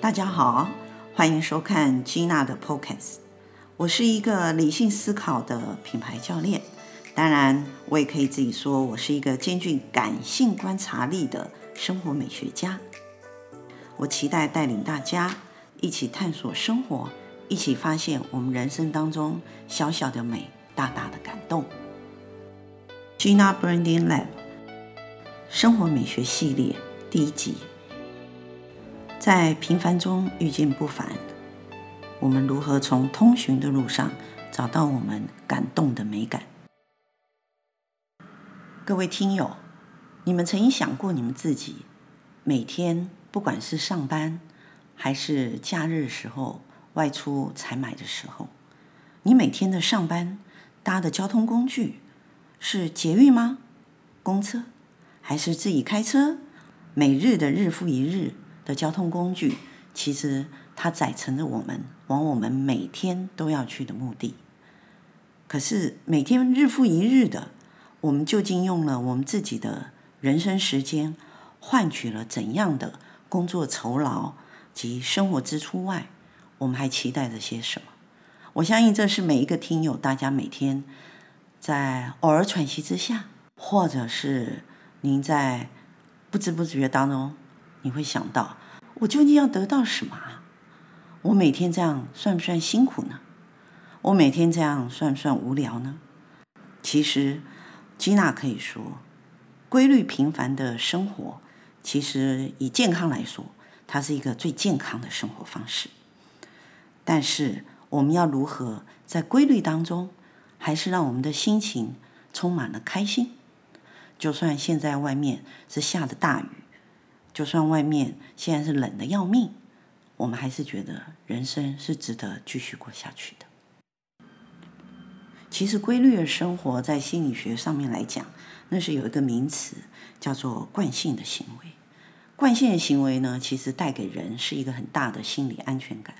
大家好，欢迎收看 Gina 的 Podcast。我是一个理性思考的品牌教练，当然，我也可以自己说我是一个兼具感性观察力的生活美学家。我期待带领大家一起探索生活，一起发现我们人生当中小小的美，大大的感动。Gina Branding Lab 生活美学系列第一集。在平凡中遇见不凡，我们如何从通寻的路上找到我们感动的美感？各位听友，你们曾经想过，你们自己每天不管是上班还是假日时候外出采买的时候，你每天的上班搭的交通工具是捷运吗？公车还是自己开车？每日的日复一日。的交通工具，其实它载乘着我们往我们每天都要去的目的。可是每天日复一日的，我们究竟用了我们自己的人生时间，换取了怎样的工作酬劳及生活支出外，我们还期待着些什么？我相信这是每一个听友，大家每天在偶尔喘息之下，或者是您在不知不觉当中。你会想到，我究竟要得到什么啊？我每天这样算不算辛苦呢？我每天这样算不算无聊呢？其实，吉娜可以说，规律平凡的生活，其实以健康来说，它是一个最健康的生活方式。但是，我们要如何在规律当中，还是让我们的心情充满了开心？就算现在外面是下的大雨。就算外面现在是冷得要命，我们还是觉得人生是值得继续过下去的。其实，规律的生活在心理学上面来讲，那是有一个名词叫做惯性的行为。惯性的行为呢，其实带给人是一个很大的心理安全感。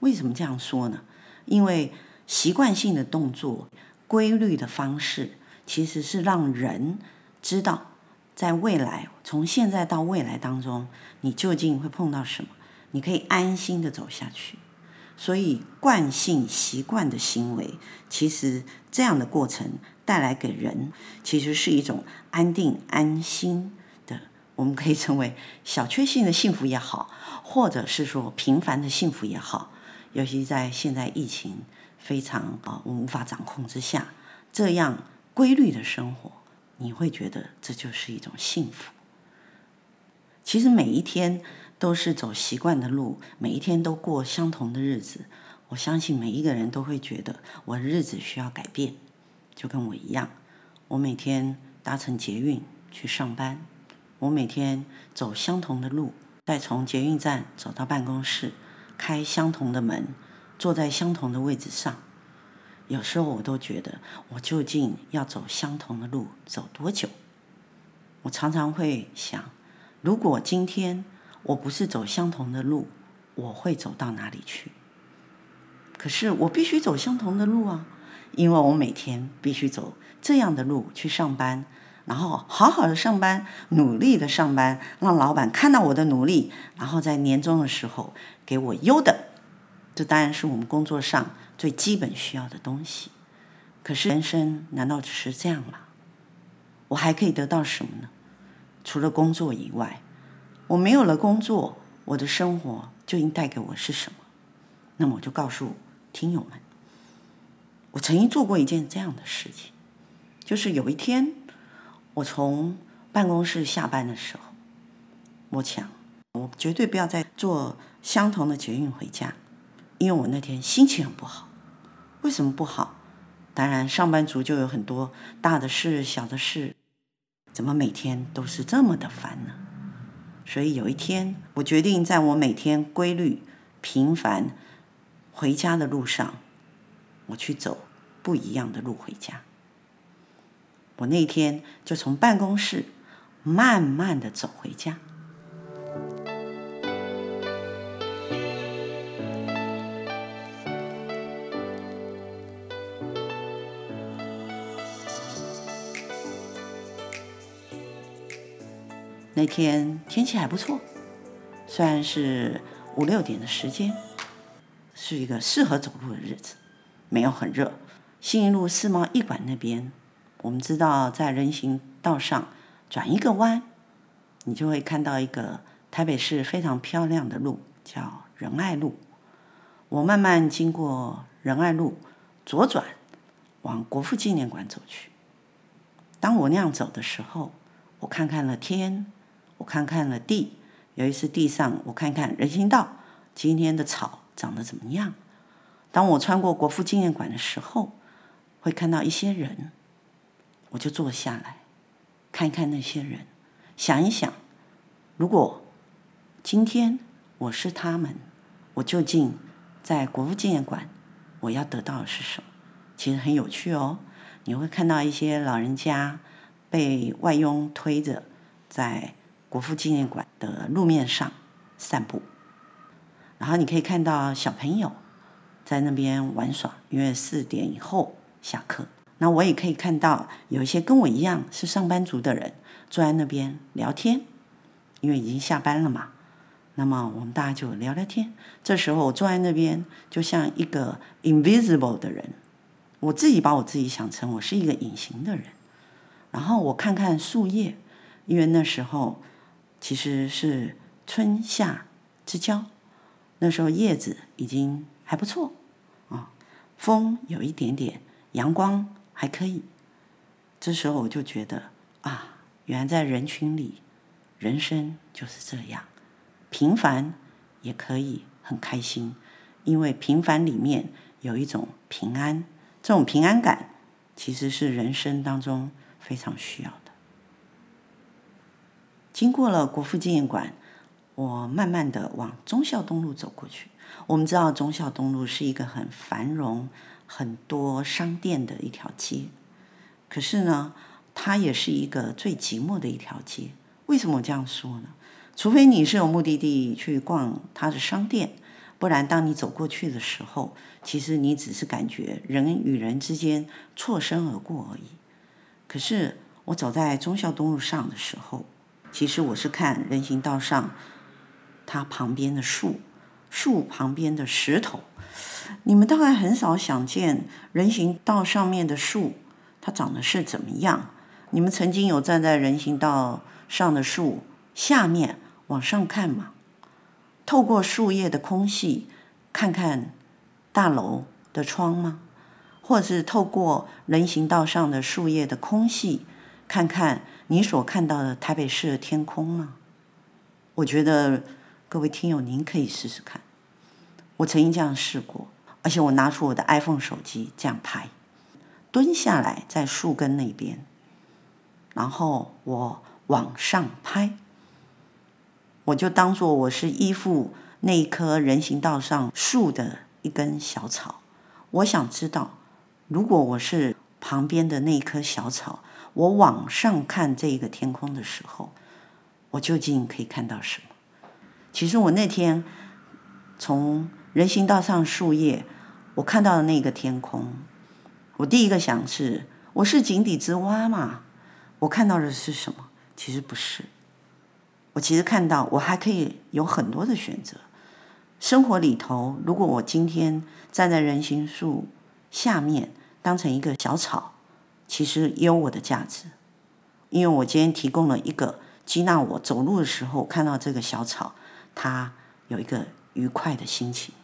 为什么这样说呢？因为习惯性的动作、规律的方式，其实是让人知道。在未来，从现在到未来当中，你究竟会碰到什么？你可以安心的走下去。所以，惯性习惯的行为，其实这样的过程带来给人，其实是一种安定安心的。我们可以称为小确幸的幸福也好，或者是说平凡的幸福也好。尤其在现在疫情非常啊，我们无法掌控之下，这样规律的生活。你会觉得这就是一种幸福。其实每一天都是走习惯的路，每一天都过相同的日子。我相信每一个人都会觉得我的日子需要改变，就跟我一样。我每天搭乘捷运去上班，我每天走相同的路，再从捷运站走到办公室，开相同的门，坐在相同的位置上。有时候我都觉得，我究竟要走相同的路走多久？我常常会想，如果今天我不是走相同的路，我会走到哪里去？可是我必须走相同的路啊，因为我每天必须走这样的路去上班，然后好好的上班，努力的上班，让老板看到我的努力，然后在年终的时候给我优等。这当然是我们工作上最基本需要的东西。可是人生难道只是这样吗？我还可以得到什么呢？除了工作以外，我没有了工作，我的生活究竟带给我是什么？那么我就告诉听友们，我曾经做过一件这样的事情，就是有一天我从办公室下班的时候，我想我绝对不要再坐相同的捷运回家。因为我那天心情很不好，为什么不好？当然，上班族就有很多大的事、小的事，怎么每天都是这么的烦呢？所以有一天，我决定在我每天规律、平凡回家的路上，我去走不一样的路回家。我那天就从办公室慢慢的走回家。那天天气还不错，虽然是五六点的时间，是一个适合走路的日子，没有很热。信义路世贸一馆那边，我们知道在人行道上转一个弯，你就会看到一个台北市非常漂亮的路，叫仁爱路。我慢慢经过仁爱路，左转往国父纪念馆走去。当我那样走的时候，我看看了天，我看看了地，有一次地上我看看人行道，今天的草长得怎么样？当我穿过国父纪念馆的时候，会看到一些人，我就坐下来，看看那些人，想一想，如果今天我是他们，我究竟在国父纪念馆，我要得到的是什么？其实很有趣哦。你会看到一些老人家被外佣推着在国父纪念馆的路面上散步，然后你可以看到小朋友在那边玩耍，因为四点以后下课。那我也可以看到有一些跟我一样是上班族的人坐在那边聊天，因为已经下班了嘛。那么我们大家就聊聊天。这时候我坐在那边，就像一个 invisible 的人。我自己把我自己想成我是一个隐形的人，然后我看看树叶，因为那时候其实是春夏之交，那时候叶子已经还不错啊，风有一点点，阳光还可以。这时候我就觉得啊，原来在人群里，人生就是这样，平凡也可以很开心，因为平凡里面有一种平安。这种平安感，其实是人生当中非常需要的。经过了国父纪念馆，我慢慢的往忠孝东路走过去。我们知道忠孝东路是一个很繁荣、很多商店的一条街，可是呢，它也是一个最寂寞的一条街。为什么我这样说呢？除非你是有目的地去逛它的商店。不然，当你走过去的时候，其实你只是感觉人与人之间错身而过而已。可是我走在忠孝东路上的时候，其实我是看人行道上它旁边的树，树旁边的石头。你们大概很少想见人行道上面的树，它长得是怎么样？你们曾经有站在人行道上的树下面往上看吗？透过树叶的空隙，看看大楼的窗吗？或者是透过人行道上的树叶的空隙，看看你所看到的台北市的天空吗？我觉得各位听友，您可以试试看。我曾经这样试过，而且我拿出我的 iPhone 手机这样拍，蹲下来在树根那边，然后我往上拍。我就当做我是依附那一棵人行道上树的一根小草，我想知道，如果我是旁边的那一棵小草，我往上看这一个天空的时候，我究竟可以看到什么？其实我那天从人行道上树叶，我看到的那个天空，我第一个想是，我是井底之蛙嘛？我看到的是什么？其实不是。我其实看到，我还可以有很多的选择。生活里头，如果我今天站在人行树下面，当成一个小草，其实也有我的价值，因为我今天提供了一个接纳我走路的时候看到这个小草，它有一个愉快的心情。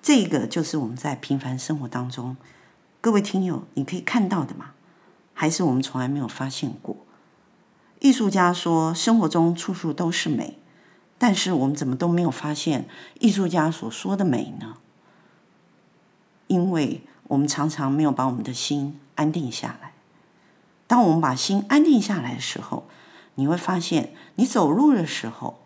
这个就是我们在平凡生活当中，各位听友，你可以看到的嘛？还是我们从来没有发现过？艺术家说：“生活中处处都是美，但是我们怎么都没有发现艺术家所说的美呢？因为我们常常没有把我们的心安定下来。当我们把心安定下来的时候，你会发现，你走路的时候，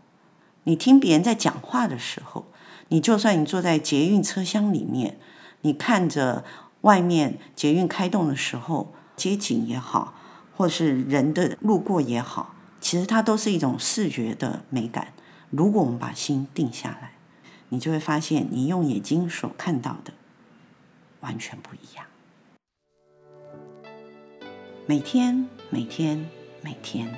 你听别人在讲话的时候，你就算你坐在捷运车厢里面，你看着外面捷运开动的时候，街景也好。”或是人的路过也好，其实它都是一种视觉的美感。如果我们把心定下来，你就会发现，你用眼睛所看到的完全不一样。每天，每天，每天，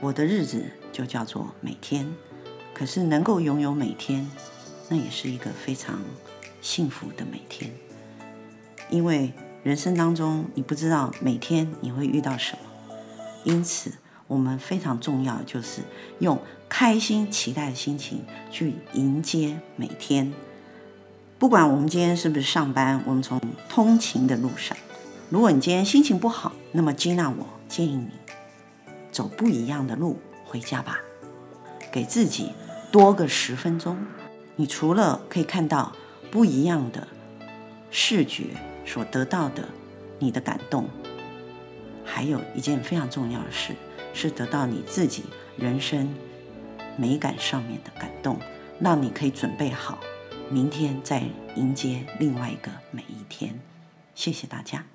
我的日子就叫做每天。可是能够拥有每天，那也是一个非常幸福的每天。因为人生当中，你不知道每天你会遇到什么，因此我们非常重要就是用开心、期待的心情去迎接每天。不管我们今天是不是上班，我们从通勤的路上，如果你今天心情不好，那么接纳我建议你走不一样的路回家吧，给自己多个十分钟。你除了可以看到不一样的视觉所得到的你的感动，还有一件非常重要的事，是得到你自己人生美感上面的感动，让你可以准备好。明天再迎接另外一个每一天，谢谢大家。